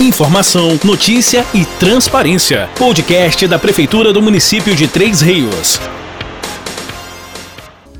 Informação, notícia e transparência. Podcast da Prefeitura do município de Três Rios.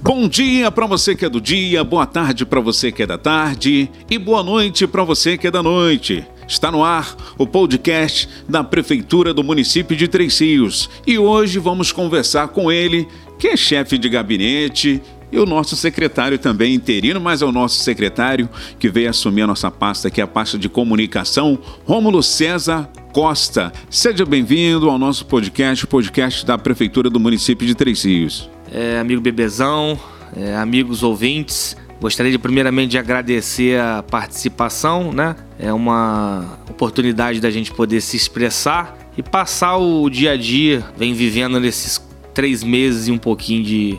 Bom dia para você que é do dia, boa tarde para você que é da tarde e boa noite para você que é da noite. Está no ar o podcast da Prefeitura do município de Três Rios e hoje vamos conversar com ele, que é chefe de gabinete e o nosso secretário também interino, mas é o nosso secretário que veio assumir a nossa pasta, que é a pasta de comunicação, Rômulo César Costa. Seja bem-vindo ao nosso podcast, o podcast da Prefeitura do município de Três Rios. É, amigo Bebezão, é, amigos ouvintes, gostaria de primeiramente de agradecer a participação, né? É uma oportunidade da gente poder se expressar e passar o dia a dia, vem vivendo nesses três meses e um pouquinho de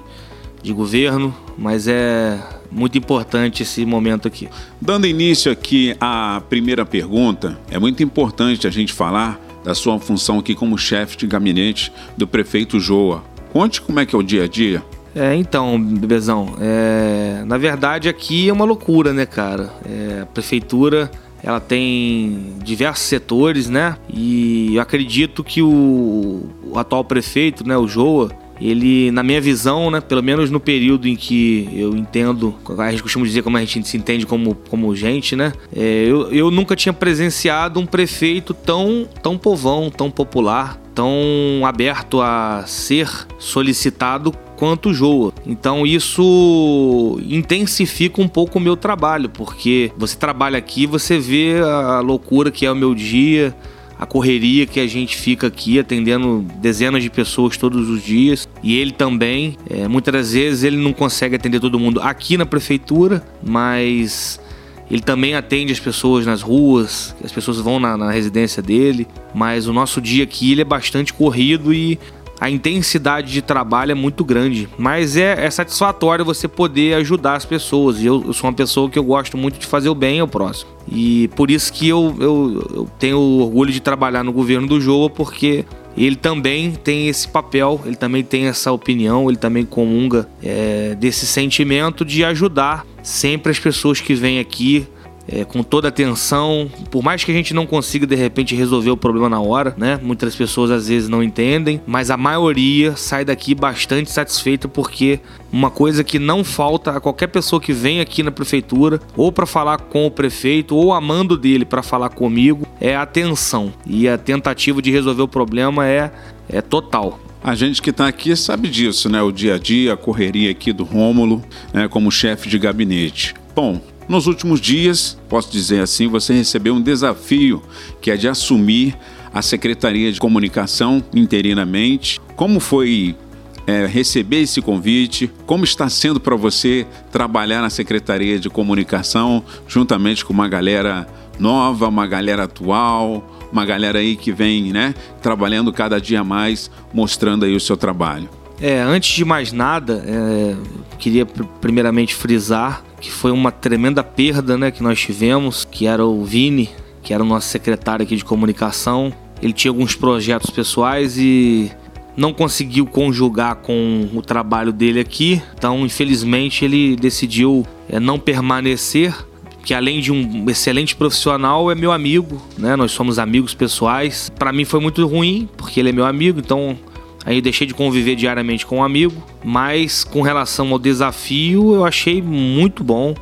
de governo, mas é muito importante esse momento aqui. Dando início aqui à primeira pergunta, é muito importante a gente falar da sua função aqui como chefe de gabinete do prefeito Joa. Conte como é que é o dia a dia. É, então, Bebezão, é, na verdade aqui é uma loucura, né, cara? É, a prefeitura ela tem diversos setores, né? E eu acredito que o, o atual prefeito, né, o Joa, ele, na minha visão, né, pelo menos no período em que eu entendo, a gente costuma dizer como a gente se entende como, como gente, né? É, eu, eu nunca tinha presenciado um prefeito tão, tão povão, tão popular, tão aberto a ser solicitado quanto Joa. Então isso intensifica um pouco o meu trabalho, porque você trabalha aqui, você vê a loucura que é o meu dia, a correria que a gente fica aqui atendendo dezenas de pessoas todos os dias e ele também. É, muitas vezes ele não consegue atender todo mundo aqui na prefeitura, mas ele também atende as pessoas nas ruas, as pessoas vão na, na residência dele. Mas o nosso dia aqui ele é bastante corrido e a intensidade de trabalho é muito grande, mas é, é satisfatório você poder ajudar as pessoas. E eu, eu, sou uma pessoa que eu gosto muito de fazer o bem ao próximo. E por isso que eu, eu, eu tenho orgulho de trabalhar no governo do Joa, porque ele também tem esse papel, ele também tem essa opinião, ele também comunga é, desse sentimento de ajudar sempre as pessoas que vêm aqui é, com toda atenção, por mais que a gente não consiga de repente resolver o problema na hora, né? Muitas pessoas às vezes não entendem, mas a maioria sai daqui bastante satisfeita porque uma coisa que não falta a qualquer pessoa que vem aqui na prefeitura ou para falar com o prefeito ou amando dele para falar comigo é a atenção e a tentativa de resolver o problema é é total. A gente que está aqui sabe disso, né? O dia a dia, a correria aqui do Rômulo, né? como chefe de gabinete. Bom, nos últimos dias, posso dizer assim, você recebeu um desafio que é de assumir a Secretaria de Comunicação interinamente. Como foi é, receber esse convite? Como está sendo para você trabalhar na Secretaria de Comunicação juntamente com uma galera nova, uma galera atual, uma galera aí que vem, né, trabalhando cada dia mais, mostrando aí o seu trabalho? É, antes de mais nada, é, queria primeiramente frisar que foi uma tremenda perda né, que nós tivemos, que era o Vini, que era o nosso secretário aqui de comunicação. Ele tinha alguns projetos pessoais e não conseguiu conjugar com o trabalho dele aqui, então infelizmente ele decidiu é, não permanecer. Que além de um excelente profissional, é meu amigo, né? Nós somos amigos pessoais. Para mim foi muito ruim, porque ele é meu amigo, então Aí eu deixei de conviver diariamente com um amigo, mas com relação ao desafio, eu achei muito bom.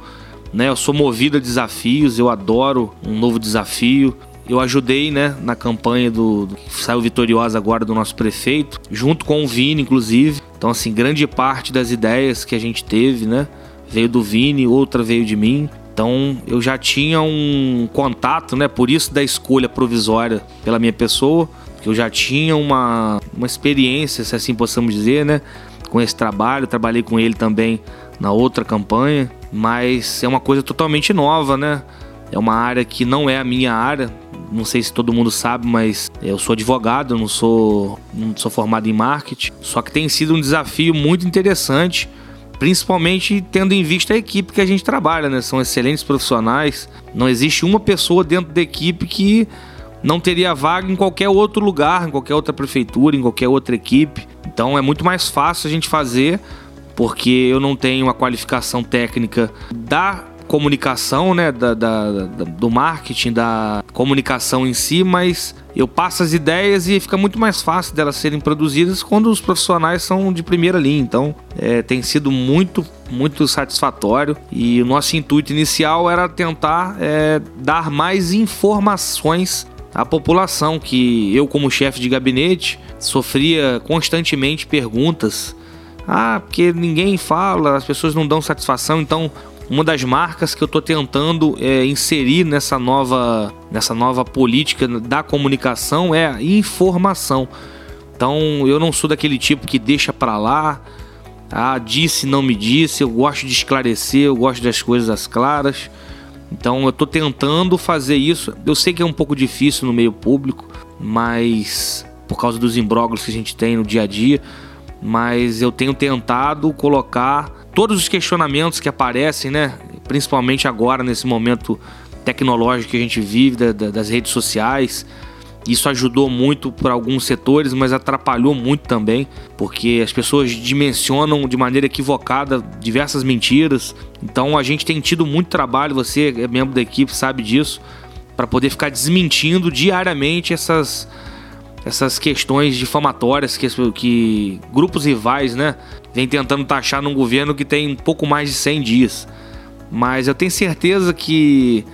Né? Eu sou movido a desafios, eu adoro um novo desafio. Eu ajudei né, na campanha do, do que saiu vitoriosa agora do nosso prefeito, junto com o Vini, inclusive. Então, assim, grande parte das ideias que a gente teve, né? Veio do Vini, outra veio de mim. Então eu já tinha um contato, né? Por isso da escolha provisória pela minha pessoa eu já tinha uma, uma experiência, se assim possamos dizer, né? Com esse trabalho, trabalhei com ele também na outra campanha, mas é uma coisa totalmente nova, né? É uma área que não é a minha área. Não sei se todo mundo sabe, mas eu sou advogado, não sou, não sou formado em marketing. Só que tem sido um desafio muito interessante, principalmente tendo em vista a equipe que a gente trabalha, né? São excelentes profissionais. Não existe uma pessoa dentro da equipe que não teria vaga em qualquer outro lugar, em qualquer outra prefeitura, em qualquer outra equipe. Então é muito mais fácil a gente fazer, porque eu não tenho a qualificação técnica da comunicação, né, da, da, da, do marketing, da comunicação em si, mas eu passo as ideias e fica muito mais fácil delas serem produzidas quando os profissionais são de primeira linha. Então, é, tem sido muito, muito satisfatório e o nosso intuito inicial era tentar é, dar mais informações à população que eu como chefe de gabinete sofria constantemente perguntas ah, porque ninguém fala, as pessoas não dão satisfação, então uma das marcas que eu estou tentando é, inserir nessa nova, nessa nova política da comunicação é a informação. Então eu não sou daquele tipo que deixa para lá, ah, disse, não me disse, eu gosto de esclarecer, eu gosto das coisas claras. Então eu estou tentando fazer isso. Eu sei que é um pouco difícil no meio público, mas por causa dos imbróglios que a gente tem no dia a dia, mas eu tenho tentado colocar todos os questionamentos que aparecem, né? Principalmente agora nesse momento tecnológico que a gente vive da, da, das redes sociais. Isso ajudou muito para alguns setores, mas atrapalhou muito também, porque as pessoas dimensionam de maneira equivocada diversas mentiras. Então a gente tem tido muito trabalho, você é membro da equipe, sabe disso, para poder ficar desmentindo diariamente essas essas questões difamatórias que, que grupos rivais, né, vem tentando taxar num governo que tem um pouco mais de 100 dias. Mas eu tenho certeza que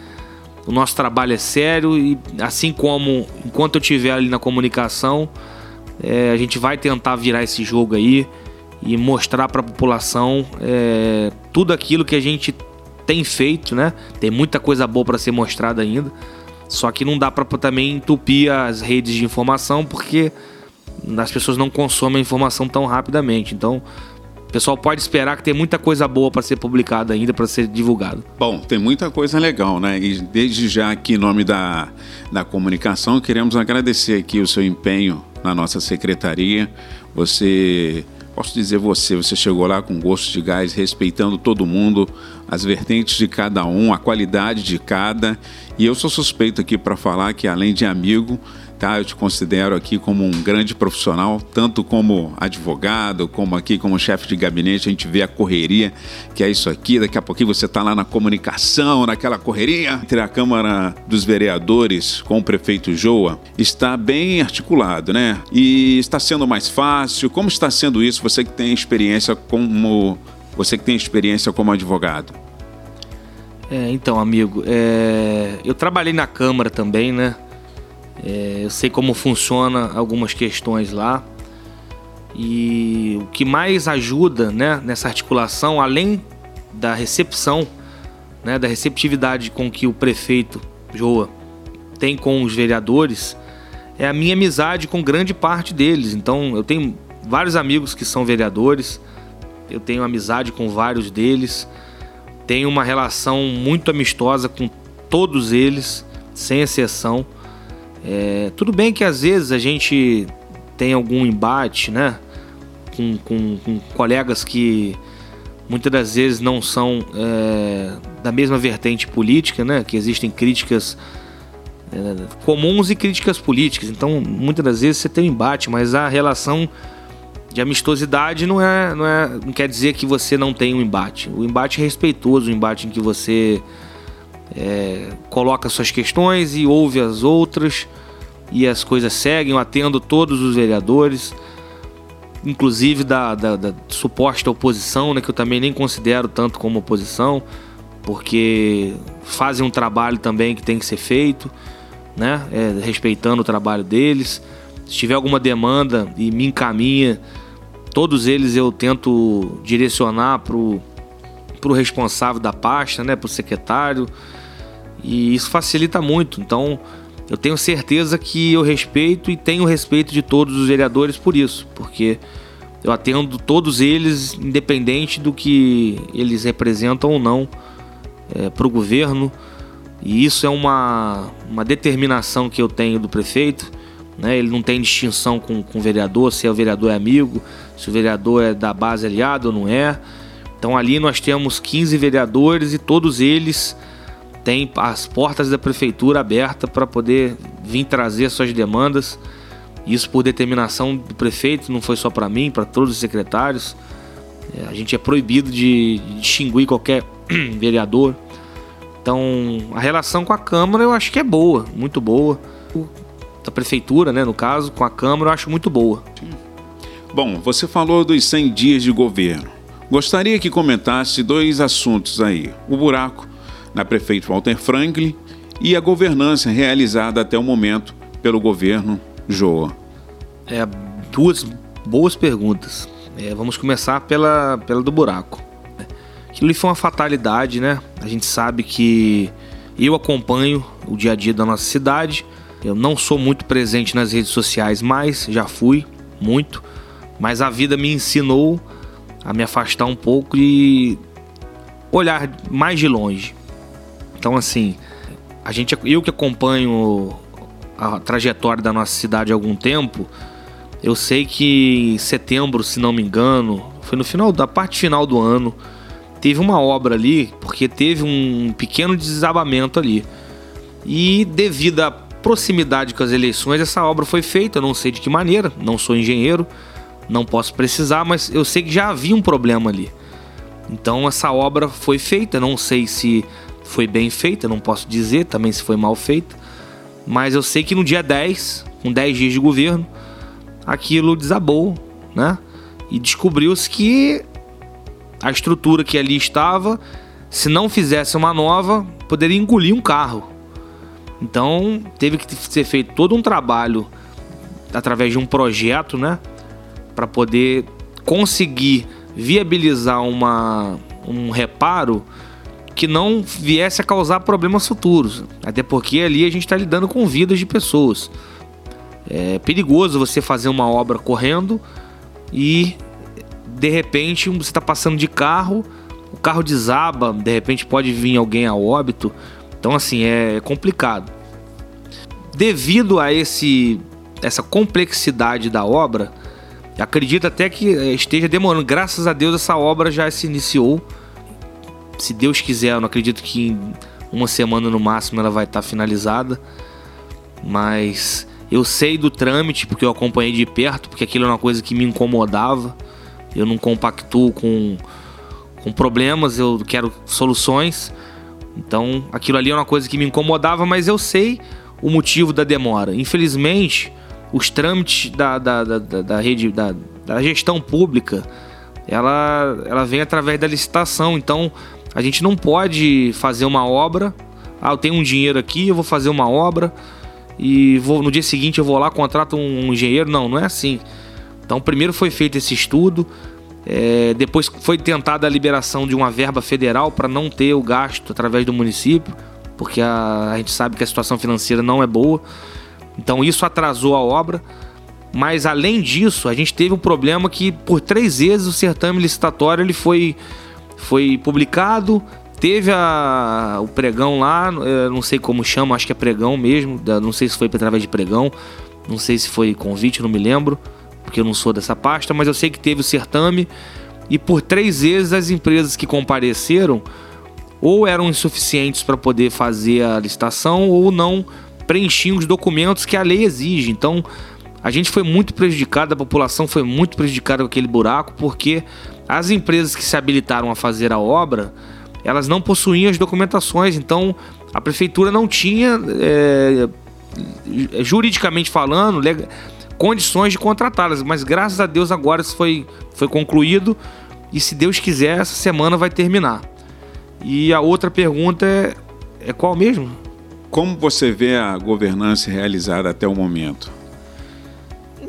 o nosso trabalho é sério e assim como enquanto eu estiver ali na comunicação, é, a gente vai tentar virar esse jogo aí e mostrar para a população é, tudo aquilo que a gente tem feito, né? Tem muita coisa boa para ser mostrada ainda. Só que não dá para também entupir as redes de informação porque as pessoas não consomem a informação tão rapidamente. Então, pessoal pode esperar que tem muita coisa boa para ser publicada ainda, para ser divulgado. Bom, tem muita coisa legal, né? E desde já aqui, em nome da, da comunicação, queremos agradecer aqui o seu empenho na nossa secretaria. Você Posso dizer você, você chegou lá com gosto de gás, respeitando todo mundo, as vertentes de cada um, a qualidade de cada. E eu sou suspeito aqui para falar que além de amigo, tá? Eu te considero aqui como um grande profissional, tanto como advogado, como aqui como chefe de gabinete. A gente vê a correria que é isso aqui. Daqui a pouquinho você está lá na comunicação, naquela correria entre a Câmara dos Vereadores com o prefeito Joa. Está bem articulado, né? E está sendo mais fácil. Como está sendo isso? Você que tem experiência como você que tem experiência como advogado. É, então, amigo, é... eu trabalhei na Câmara também, né? É, eu sei como funciona algumas questões lá. E o que mais ajuda né, nessa articulação, além da recepção, né, da receptividade com que o prefeito Joa tem com os vereadores, é a minha amizade com grande parte deles. Então eu tenho vários amigos que são vereadores, eu tenho amizade com vários deles, tenho uma relação muito amistosa com todos eles, sem exceção. É, tudo bem que às vezes a gente tem algum embate, né? Com, com, com colegas que muitas das vezes não são é, da mesma vertente política, né? Que existem críticas é, comuns e críticas políticas. Então, muitas das vezes você tem um embate, mas a relação de amistosidade não é, não é, não quer dizer que você não tem um embate. O embate é respeitoso, o embate em que você é, coloca suas questões e ouve as outras e as coisas seguem. Eu atendo todos os vereadores, inclusive da, da, da suposta oposição, né, que eu também nem considero tanto como oposição, porque fazem um trabalho também que tem que ser feito, né, é, respeitando o trabalho deles. Se tiver alguma demanda e me encaminha, todos eles eu tento direcionar para o responsável da pasta, né, para o secretário e isso facilita muito. Então, eu tenho certeza que eu respeito e tenho respeito de todos os vereadores por isso, porque eu atendo todos eles, independente do que eles representam ou não é, para o governo. E isso é uma, uma determinação que eu tenho do prefeito. Né? Ele não tem distinção com, com o vereador, se é o vereador é amigo, se o vereador é da base aliado ou não é. Então ali nós temos 15 vereadores e todos eles tem as portas da prefeitura abertas para poder vir trazer suas demandas. Isso por determinação do prefeito, não foi só para mim, para todos os secretários. É, a gente é proibido de distinguir qualquer vereador. Então, a relação com a Câmara eu acho que é boa, muito boa. Da prefeitura, né, no caso, com a Câmara eu acho muito boa. Bom, você falou dos 100 dias de governo. Gostaria que comentasse dois assuntos aí: o buraco na prefeito Walter Franklin e a governança realizada até o momento pelo governo Joa. É, duas boas perguntas. É, vamos começar pela, pela do buraco. Aquilo foi uma fatalidade, né? A gente sabe que eu acompanho o dia a dia da nossa cidade. Eu não sou muito presente nas redes sociais mais, já fui muito, mas a vida me ensinou a me afastar um pouco e olhar mais de longe. Então assim, a gente eu que acompanho a trajetória da nossa cidade há algum tempo, eu sei que em setembro, se não me engano, foi no final da parte final do ano, teve uma obra ali, porque teve um pequeno desabamento ali. E devido à proximidade com as eleições, essa obra foi feita, não sei de que maneira, não sou engenheiro, não posso precisar, mas eu sei que já havia um problema ali. Então essa obra foi feita, não sei se foi bem feita, não posso dizer também se foi mal feita, mas eu sei que no dia 10, com 10 dias de governo, aquilo desabou, né? E descobriu-se que a estrutura que ali estava, se não fizesse uma nova, poderia engolir um carro. Então teve que ser feito todo um trabalho através de um projeto, né, para poder conseguir viabilizar uma, um reparo que não viesse a causar problemas futuros. Até porque ali a gente está lidando com vidas de pessoas. É perigoso você fazer uma obra correndo e de repente você está passando de carro, o carro desaba, de repente pode vir alguém a óbito. Então assim, é complicado. Devido a esse essa complexidade da obra, acredito até que esteja demorando. Graças a Deus essa obra já se iniciou. Se Deus quiser, eu não acredito que em uma semana no máximo ela vai estar finalizada. Mas eu sei do trâmite porque eu acompanhei de perto, porque aquilo é uma coisa que me incomodava. Eu não compactuo com, com problemas, eu quero soluções. Então, aquilo ali é uma coisa que me incomodava, mas eu sei o motivo da demora. Infelizmente, os trâmites da, da, da, da rede, da, da gestão pública, ela, ela vem através da licitação. Então, a gente não pode fazer uma obra. Ah, eu tenho um dinheiro aqui, eu vou fazer uma obra e vou no dia seguinte eu vou lá contrato um engenheiro. Não, não é assim. Então, primeiro foi feito esse estudo, é, depois foi tentada a liberação de uma verba federal para não ter o gasto através do município, porque a, a gente sabe que a situação financeira não é boa. Então, isso atrasou a obra. Mas além disso, a gente teve um problema que por três vezes o certame licitatório ele foi, foi publicado, teve a, o pregão lá, não sei como chama, acho que é pregão mesmo, não sei se foi através de pregão, não sei se foi convite, não me lembro porque eu não sou dessa pasta, mas eu sei que teve o certame e por três vezes as empresas que compareceram ou eram insuficientes para poder fazer a licitação ou não preenchiam os documentos que a lei exige. Então a gente foi muito prejudicado, a população foi muito prejudicada com aquele buraco, porque as empresas que se habilitaram a fazer a obra elas não possuíam as documentações, então a prefeitura não tinha, é, juridicamente falando, condições de contratá-las. Mas graças a Deus agora isso foi, foi concluído e se Deus quiser, essa semana vai terminar. E a outra pergunta é, é qual mesmo? Como você vê a governança realizada até o momento?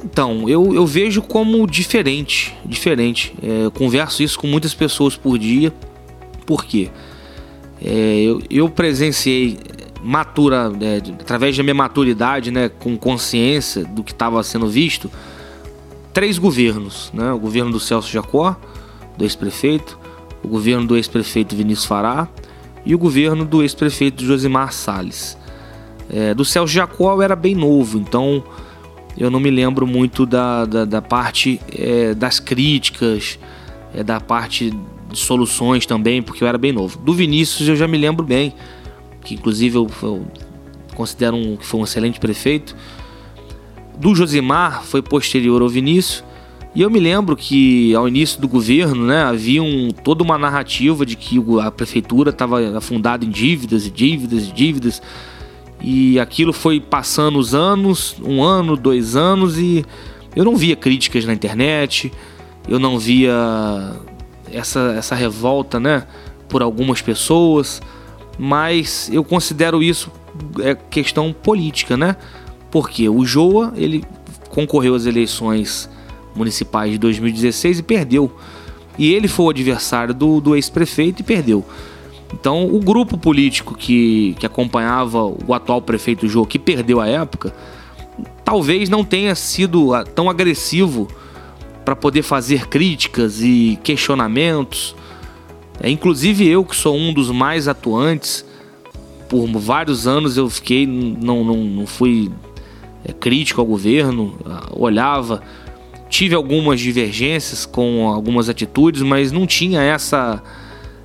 Então, eu, eu vejo como diferente. Diferente. É, converso isso com muitas pessoas por dia. Por quê? É, eu, eu presenciei matura, é, através da minha maturidade, né, com consciência do que estava sendo visto, três governos, né? O governo do Celso Jacó, do ex-prefeito, o governo do ex-prefeito Vinícius Fará e o governo do ex-prefeito Josimar Salles. É, do Celso Jacó eu era bem novo, então eu não me lembro muito da, da, da parte é, das críticas, é, da parte de soluções também, porque eu era bem novo. Do Vinícius eu já me lembro bem, que inclusive eu, eu considero um, que foi um excelente prefeito. Do Josimar foi posterior ao Vinícius E eu me lembro que ao início do governo, né, havia um, toda uma narrativa de que a prefeitura estava afundada em dívidas e dívidas e dívidas. E aquilo foi passando os anos, um ano, dois anos, e eu não via críticas na internet, eu não via essa, essa revolta, né, por algumas pessoas, mas eu considero isso é questão política, né? Porque o Joa, ele concorreu às eleições municipais de 2016 e perdeu. E ele foi o adversário do, do ex-prefeito e perdeu. Então, o grupo político que, que acompanhava o atual prefeito Jô, que perdeu a época, talvez não tenha sido ah, tão agressivo para poder fazer críticas e questionamentos. É, inclusive eu, que sou um dos mais atuantes, por vários anos eu fiquei, não, não, não fui é, crítico ao governo, ah, olhava tive algumas divergências com algumas atitudes, mas não tinha essa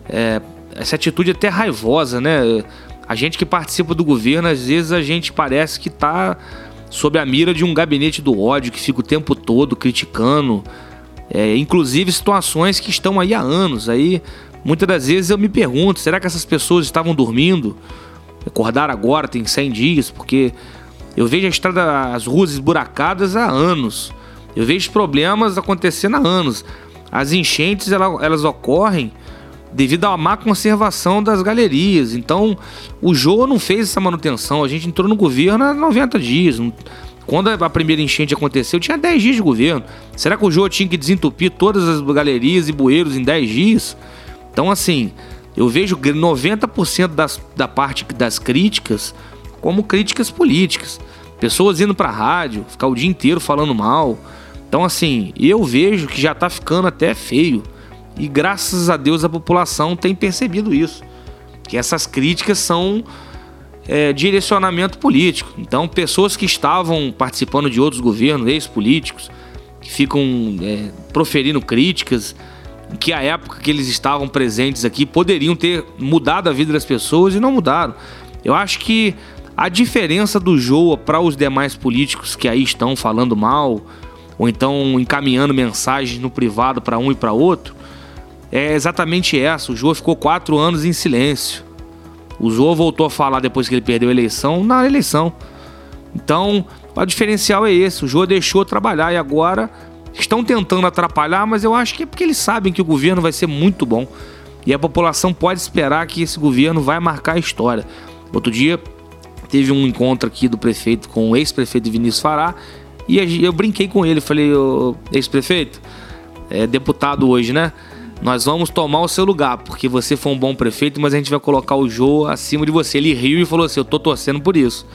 é, essa atitude até raivosa, né? A gente que participa do governo, às vezes a gente parece que está sob a mira de um gabinete do ódio que fica o tempo todo criticando, é, inclusive situações que estão aí há anos. Aí muitas das vezes eu me pergunto, será que essas pessoas estavam dormindo? Acordaram agora, tem 100 dias, porque eu vejo a estrada, as ruas esburacadas há anos. Eu vejo problemas acontecendo há anos. As enchentes elas, elas ocorrem devido à má conservação das galerias. Então, o Jô não fez essa manutenção. A gente entrou no governo há 90 dias. Quando a primeira enchente aconteceu, tinha 10 dias de governo. Será que o Jô tinha que desentupir todas as galerias e bueiros em 10 dias? Então, assim, eu vejo 90% das, da parte das críticas como críticas políticas. Pessoas indo para a rádio, ficar o dia inteiro falando mal. Então, assim, eu vejo que já tá ficando até feio. E graças a Deus a população tem percebido isso. Que essas críticas são é, direcionamento político. Então, pessoas que estavam participando de outros governos, ex-políticos, que ficam é, proferindo críticas, que a época que eles estavam presentes aqui poderiam ter mudado a vida das pessoas e não mudaram. Eu acho que a diferença do Joa para os demais políticos que aí estão falando mal, ou então encaminhando mensagens no privado para um e para outro, é exatamente essa. O Jô ficou quatro anos em silêncio. O Jô voltou a falar depois que ele perdeu a eleição, na eleição. Então, o diferencial é esse. O Jô deixou trabalhar e agora estão tentando atrapalhar, mas eu acho que é porque eles sabem que o governo vai ser muito bom. E a população pode esperar que esse governo vai marcar a história. Outro dia teve um encontro aqui do prefeito com o ex-prefeito Vinícius Fará e eu brinquei com ele, falei, ex-prefeito, é deputado hoje, né? Nós vamos tomar o seu lugar, porque você foi um bom prefeito, mas a gente vai colocar o Jô acima de você. Ele riu e falou assim: Eu tô torcendo por isso.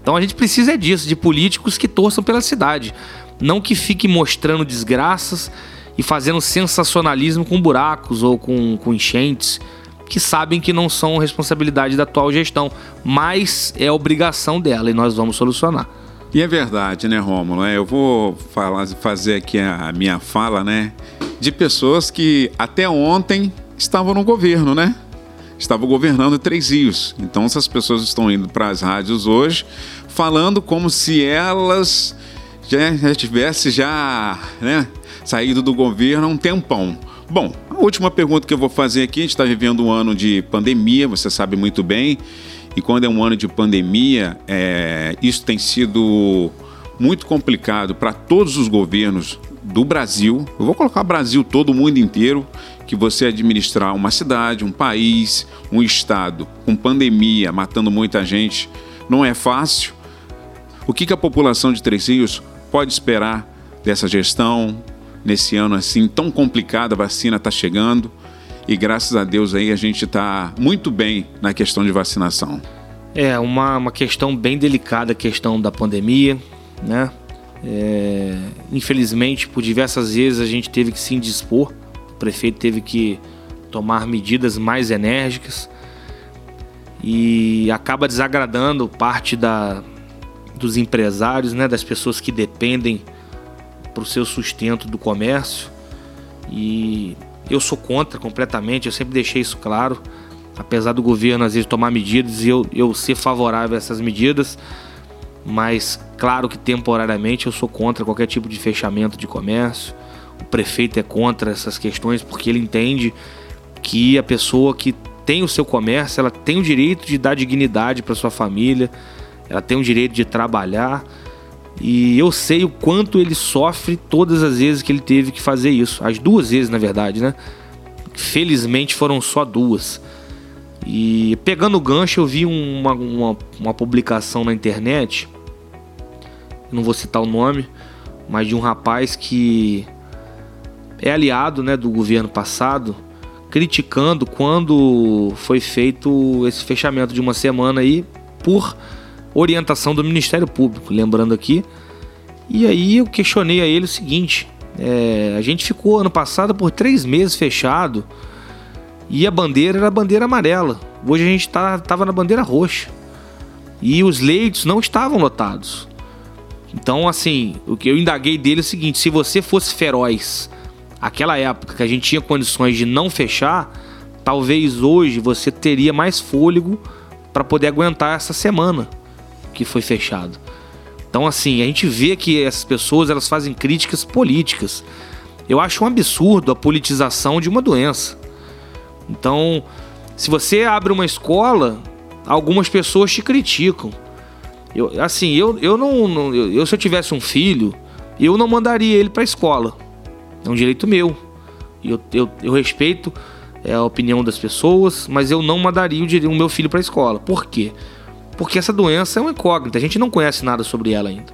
Então a gente precisa disso, de políticos que torçam pela cidade. Não que fiquem mostrando desgraças e fazendo sensacionalismo com buracos ou com, com enchentes, que sabem que não são responsabilidade da atual gestão, mas é obrigação dela e nós vamos solucionar. E é verdade, né, Rômulo? É, eu vou falar, fazer aqui a minha fala, né, de pessoas que até ontem estavam no governo, né? Estavam governando Três Rios. Então essas pessoas estão indo para as rádios hoje falando como se elas já, já já, né, saído do governo há um tempão. Bom, a última pergunta que eu vou fazer aqui, a gente está vivendo um ano de pandemia, você sabe muito bem, e quando é um ano de pandemia, é, isso tem sido muito complicado para todos os governos do Brasil. Eu vou colocar Brasil, todo o mundo inteiro, que você administrar uma cidade, um país, um estado com pandemia, matando muita gente, não é fácil. O que, que a população de Três Rios pode esperar dessa gestão nesse ano assim tão complicado? A vacina está chegando e graças a Deus aí a gente está muito bem na questão de vacinação. É uma, uma questão bem delicada a questão da pandemia, né? É, infelizmente, por diversas vezes a gente teve que se indispor, o prefeito teve que tomar medidas mais enérgicas e acaba desagradando parte da, dos empresários, né, das pessoas que dependem para o seu sustento do comércio. E eu sou contra completamente, eu sempre deixei isso claro. Apesar do governo às vezes tomar medidas e eu, eu ser favorável a essas medidas, mas claro que temporariamente eu sou contra qualquer tipo de fechamento de comércio o prefeito é contra essas questões porque ele entende que a pessoa que tem o seu comércio, ela tem o direito de dar dignidade para sua família, ela tem o direito de trabalhar. E eu sei o quanto ele sofre todas as vezes que ele teve que fazer isso. As duas vezes, na verdade, né? Felizmente foram só duas. E pegando o gancho, eu vi uma, uma, uma publicação na internet, não vou citar o nome, mas de um rapaz que é aliado né, do governo passado, criticando quando foi feito esse fechamento de uma semana aí por orientação do Ministério Público, lembrando aqui. E aí eu questionei a ele o seguinte: é, a gente ficou ano passado por três meses fechado e a bandeira era a bandeira amarela. Hoje a gente tá, tava na bandeira roxa. E os leitos não estavam lotados. Então, assim, o que eu indaguei dele é o seguinte: se você fosse feroz, aquela época que a gente tinha condições de não fechar, talvez hoje você teria mais fôlego para poder aguentar essa semana que foi fechado. Então, assim, a gente vê que essas pessoas elas fazem críticas políticas. Eu acho um absurdo a politização de uma doença. Então, se você abre uma escola, algumas pessoas te criticam. Eu, assim, eu, eu não. não eu, se eu tivesse um filho, eu não mandaria ele para a escola. É um direito meu. Eu, eu, eu respeito é, a opinião das pessoas, mas eu não mandaria o, o meu filho para a escola. Por quê? Porque essa doença é uma incógnita, a gente não conhece nada sobre ela ainda.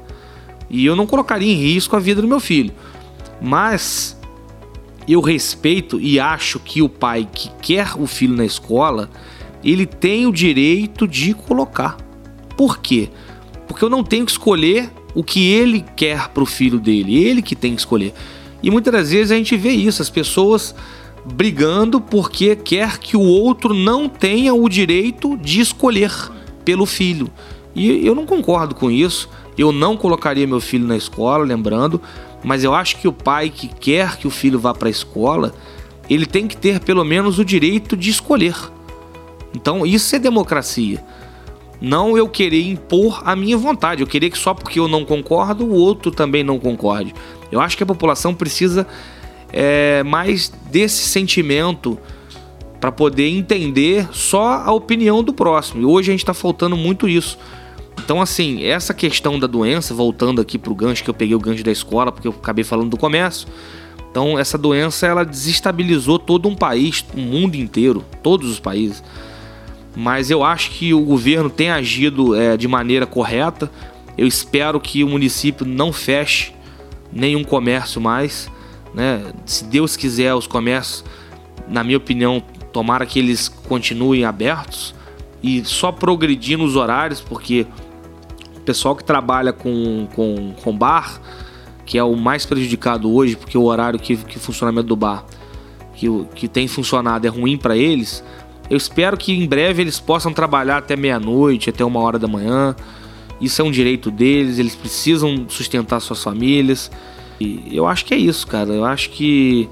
E eu não colocaria em risco a vida do meu filho. Mas eu respeito e acho que o pai que quer o filho na escola, ele tem o direito de colocar. Por quê? Porque eu não tenho que escolher o que ele quer para o filho dele, ele que tem que escolher. E muitas das vezes a gente vê isso, as pessoas brigando porque quer que o outro não tenha o direito de escolher pelo filho. E eu não concordo com isso. Eu não colocaria meu filho na escola, lembrando, mas eu acho que o pai que quer que o filho vá para a escola, ele tem que ter pelo menos o direito de escolher. Então, isso é democracia. Não eu querer impor a minha vontade. Eu queria que só porque eu não concordo, o outro também não concorde. Eu acho que a população precisa é, mais desse sentimento para poder entender só a opinião do próximo. E hoje a gente está faltando muito isso. Então, assim, essa questão da doença, voltando aqui para o gancho, que eu peguei o gancho da escola, porque eu acabei falando do comércio. Então, essa doença, ela desestabilizou todo um país, o mundo inteiro, todos os países. Mas eu acho que o governo tem agido é, de maneira correta. Eu espero que o município não feche nenhum comércio mais. Né? Se Deus quiser, os comércios, na minha opinião, tomara que eles continuem abertos e só progredir nos horários, porque pessoal que trabalha com, com, com bar, que é o mais prejudicado hoje, porque o horário que, que funcionamento do bar que, que tem funcionado é ruim para eles. Eu espero que em breve eles possam trabalhar até meia-noite, até uma hora da manhã. Isso é um direito deles, eles precisam sustentar suas famílias. E eu acho que é isso, cara. Eu acho que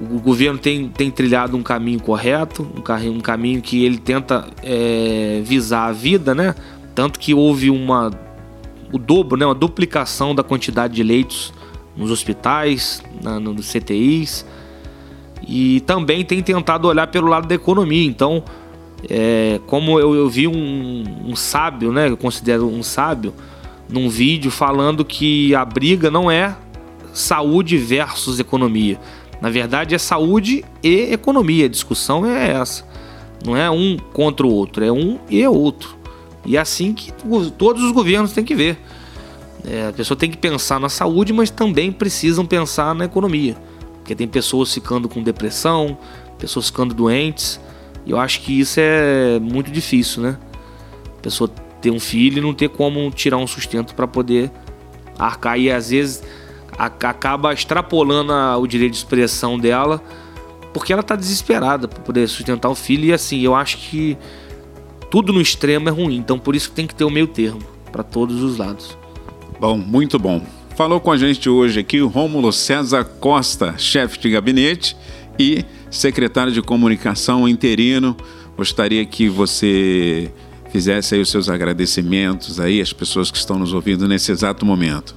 o governo tem, tem trilhado um caminho correto, um, um caminho que ele tenta é, visar a vida, né? Tanto que houve uma o dobro, né, uma duplicação da quantidade de leitos nos hospitais, na, nos CTIs. E também tem tentado olhar pelo lado da economia. Então, é, como eu, eu vi um, um, sábio, né, eu considero um sábio, num vídeo falando que a briga não é saúde versus economia. Na verdade, é saúde e economia. A discussão é essa. Não é um contra o outro, é um e outro. E é assim que todos os governos têm que ver. É, a pessoa tem que pensar na saúde, mas também precisam pensar na economia. Porque tem pessoas ficando com depressão, pessoas ficando doentes. E eu acho que isso é muito difícil, né? A pessoa ter um filho e não ter como tirar um sustento para poder arcar. E às vezes acaba extrapolando o direito de expressão dela porque ela está desesperada para poder sustentar o filho. E assim, eu acho que tudo no extremo é ruim. Então por isso que tem que ter o meio termo para todos os lados. Bom, muito bom. Falou com a gente hoje aqui o Rômulo César Costa, chefe de gabinete e secretário de comunicação interino. Gostaria que você fizesse aí os seus agradecimentos aí às pessoas que estão nos ouvindo nesse exato momento.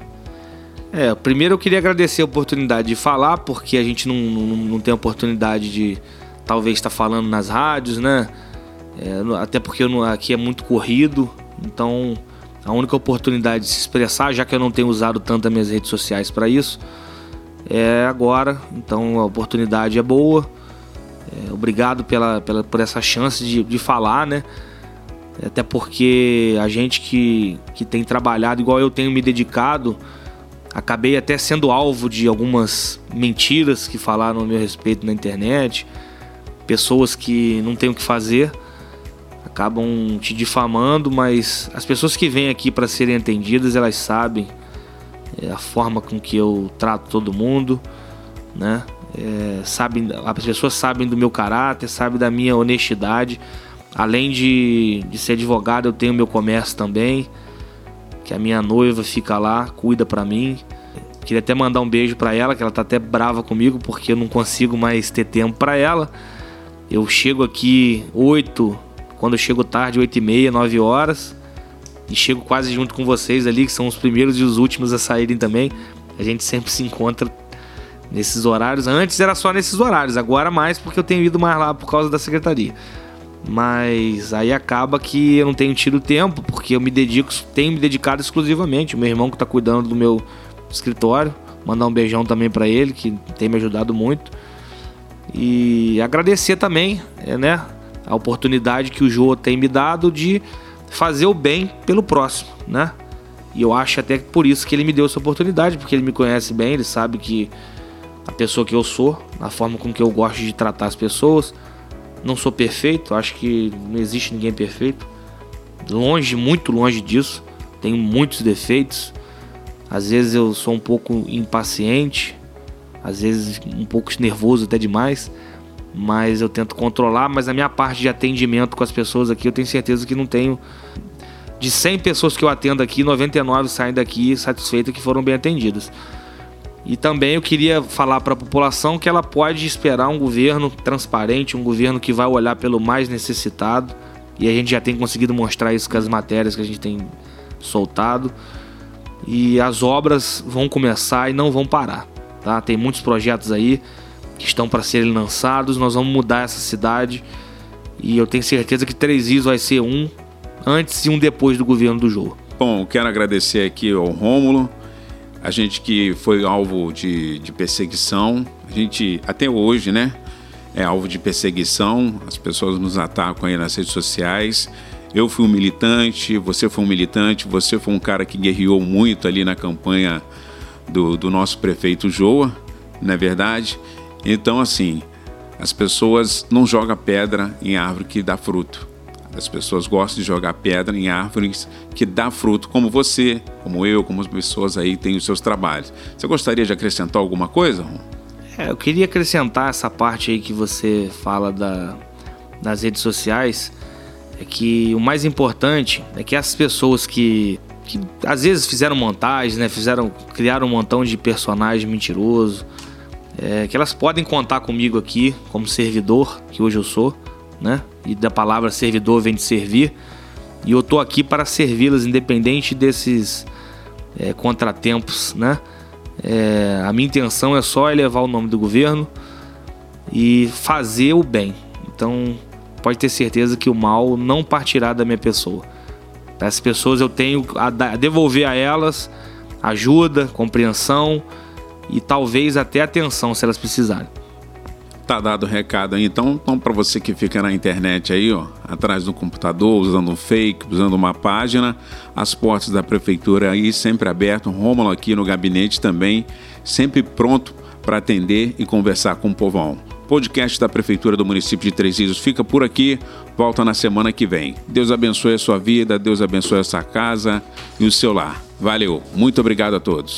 É, primeiro eu queria agradecer a oportunidade de falar, porque a gente não, não, não tem oportunidade de talvez estar falando nas rádios, né? É, até porque eu, aqui é muito corrido, então a única oportunidade de se expressar, já que eu não tenho usado tanto as minhas redes sociais para isso, é agora. Então a oportunidade é boa. É, obrigado pela, pela, por essa chance de, de falar, né? Até porque a gente que, que tem trabalhado igual eu tenho me dedicado, acabei até sendo alvo de algumas mentiras que falaram a meu respeito na internet. Pessoas que não têm o que fazer acabam te difamando, mas as pessoas que vêm aqui para serem atendidas, elas sabem é, a forma com que eu trato todo mundo, né? É, sabem, as pessoas sabem do meu caráter, sabem da minha honestidade. Além de, de ser advogado, eu tenho meu comércio também, que a minha noiva fica lá, cuida para mim. Queria até mandar um beijo para ela, que ela tá até brava comigo porque eu não consigo mais ter tempo para ela. Eu chego aqui 8, quando eu chego tarde, 8 e meia, 9 horas. E chego quase junto com vocês ali, que são os primeiros e os últimos a saírem também. A gente sempre se encontra nesses horários. Antes era só nesses horários, agora mais porque eu tenho ido mais lá por causa da secretaria. Mas aí acaba que eu não tenho tido tempo, porque eu me dedico, tenho me dedicado exclusivamente. O meu irmão que está cuidando do meu escritório, mandar um beijão também para ele, que tem me ajudado muito. E agradecer também, é, né, a oportunidade que o Jô tem me dado de fazer o bem pelo próximo, né? E eu acho até por isso que ele me deu essa oportunidade, porque ele me conhece bem, ele sabe que a pessoa que eu sou, a forma com que eu gosto de tratar as pessoas, não sou perfeito, acho que não existe ninguém perfeito. Longe, muito longe disso. Tenho muitos defeitos. Às vezes eu sou um pouco impaciente, às vezes um pouco nervoso até demais mas eu tento controlar. Mas a minha parte de atendimento com as pessoas aqui, eu tenho certeza que não tenho. De 100 pessoas que eu atendo aqui, 99 saem daqui satisfeitas que foram bem atendidas. E também eu queria falar para a população que ela pode esperar um governo transparente, um governo que vai olhar pelo mais necessitado. E a gente já tem conseguido mostrar isso com as matérias que a gente tem soltado. E as obras vão começar e não vão parar. Tá? Tem muitos projetos aí que estão para serem lançados. Nós vamos mudar essa cidade e eu tenho certeza que Três Rios vai ser um antes e um depois do governo do jogo. Bom, quero agradecer aqui ao Rômulo, a gente que foi alvo de, de perseguição, a gente até hoje, né? É alvo de perseguição, as pessoas nos atacam aí nas redes sociais. Eu fui um militante, você foi um militante, você foi um cara que guerreou muito ali na campanha do, do nosso prefeito Joa, não é verdade? Então, assim, as pessoas não jogam pedra em árvore que dá fruto. As pessoas gostam de jogar pedra em árvores que dá fruto, como você, como eu, como as pessoas aí têm os seus trabalhos. Você gostaria de acrescentar alguma coisa, Ron? É, eu queria acrescentar essa parte aí que você fala da, das redes sociais. É que o mais importante é que as pessoas que, que às vezes fizeram montagens, né, fizeram, criaram um montão de personagens mentirosos, é, que elas podem contar comigo aqui como servidor, que hoje eu sou, né? E da palavra servidor vem de servir. E eu tô aqui para servi-las, independente desses é, contratempos, né? É, a minha intenção é só elevar o nome do governo e fazer o bem. Então, pode ter certeza que o mal não partirá da minha pessoa. As pessoas eu tenho a devolver a elas ajuda, compreensão e talvez até atenção se elas precisarem. Tá dado o recado aí. Então, então para você que fica na internet aí, ó, atrás do computador, usando um fake, usando uma página, as portas da prefeitura aí sempre abertas, Rômulo aqui no gabinete também, sempre pronto para atender e conversar com o povão. Podcast da Prefeitura do município de Três Rios fica por aqui, volta na semana que vem. Deus abençoe a sua vida, Deus abençoe a sua casa e o seu lar. Valeu, muito obrigado a todos.